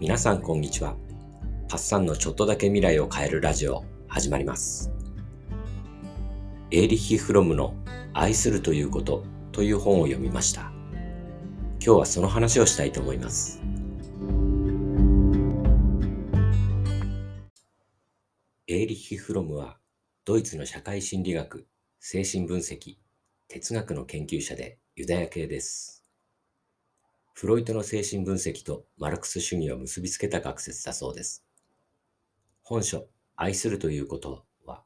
皆さんこんにちは。パッサンのちょっとだけ未来を変えるラジオ始まります。エーリッヒ・フロムの愛するということという本を読みました。今日はその話をしたいと思います。エーリッヒ・フロムはドイツの社会心理学、精神分析、哲学の研究者でユダヤ系です。フロイトの精神分析とマルクス主義を結びつけた学説だそうです。本書、愛するということは、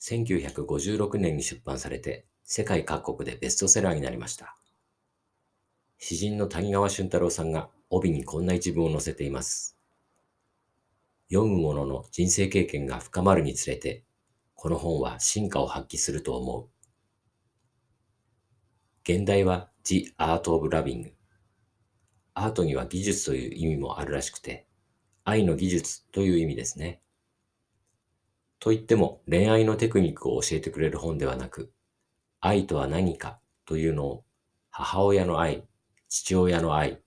1956年に出版されて、世界各国でベストセラーになりました。詩人の谷川俊太郎さんが帯にこんな一文を載せています。読む者の人生経験が深まるにつれて、この本は進化を発揮すると思う。現代は The Art of Loving。アートには技術という意味もあるらしくて、愛の技術という意味ですね。と言っても恋愛のテクニックを教えてくれる本ではなく、愛とは何かというのを母親の愛、父親の愛、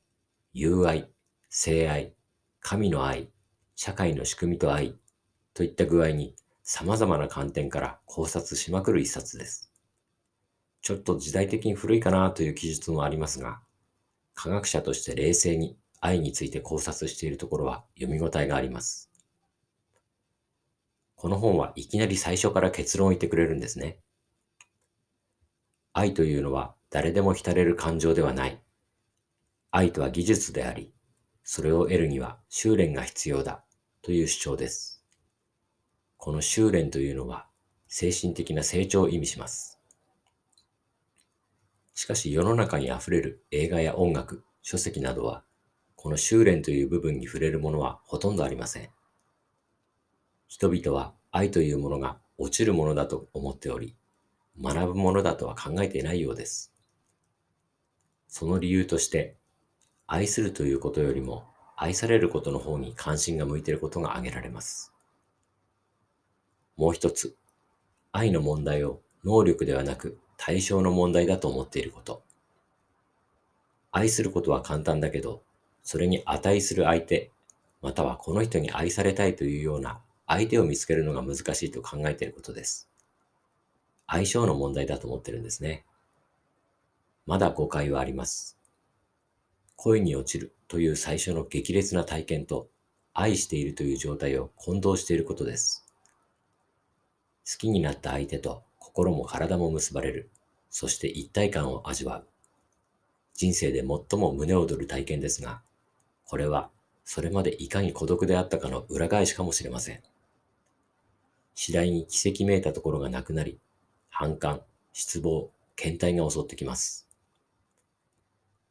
友愛、性愛、神の愛、社会の仕組みと愛といった具合に様々な観点から考察しまくる一冊です。ちょっと時代的に古いかなという記述もありますが、科学者として冷静に愛について考察しているところは読み応えがあります。この本はいきなり最初から結論を言ってくれるんですね。愛というのは誰でも浸れる感情ではない。愛とは技術であり、それを得るには修練が必要だという主張です。この修練というのは精神的な成長を意味します。しかし世の中に溢れる映画や音楽、書籍などは、この修練という部分に触れるものはほとんどありません。人々は愛というものが落ちるものだと思っており、学ぶものだとは考えていないようです。その理由として、愛するということよりも愛されることの方に関心が向いていることが挙げられます。もう一つ、愛の問題を能力ではなく対象の問題だと思っていること。愛することは簡単だけど、それに値する相手、またはこの人に愛されたいというような相手を見つけるのが難しいと考えていることです。相性の問題だと思ってるんですね。まだ誤解はあります。恋に落ちるという最初の激烈な体験と愛しているという状態を混同していることです。好きになった相手と心も体も結ばれる。そして一体感を味わう。人生で最も胸躍る体験ですが、これはそれまでいかに孤独であったかの裏返しかもしれません。次第に奇跡めいたところがなくなり、反感、失望、倦怠が襲ってきます。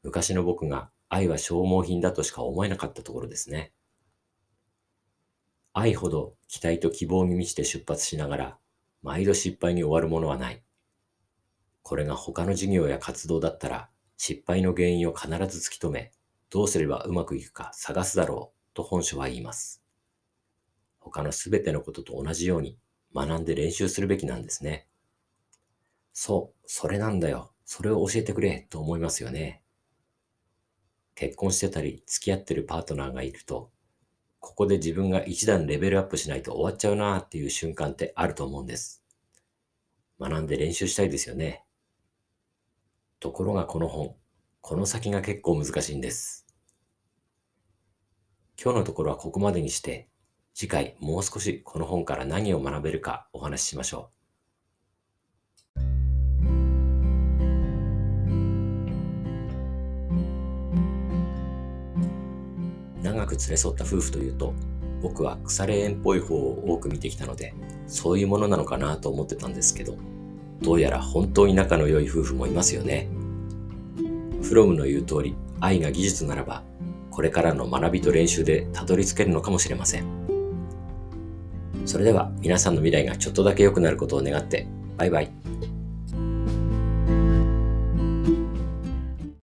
昔の僕が愛は消耗品だとしか思えなかったところですね。愛ほど期待と希望に満ちて出発しながら、毎度失敗に終わるものはない。これが他の事業や活動だったら、失敗の原因を必ず突き止め、どうすればうまくいくか探すだろうと本書は言います。他のすべてのことと同じように学んで練習するべきなんですね。そう、それなんだよ。それを教えてくれと思いますよね。結婚してたり付き合ってるパートナーがいると、ここで自分が一段レベルアップしないと終わっちゃうなーっていう瞬間ってあると思うんです。学んで練習したいですよね。ところがこの本、この先が結構難しいんです。今日のところはここまでにして、次回もう少しこの本から何を学べるかお話ししましょう。長く連れ添った夫婦というと、僕は腐れ縁っぽい方を多く見てきたので、そういうものなのかなと思ってたんですけど、どうやら本当に仲の良い夫婦もいますよね。フロムの言う通り、愛が技術ならば、これからの学びと練習でたどり着けるのかもしれません。それでは皆さんの未来がちょっとだけ良くなることを願って、バイバイ。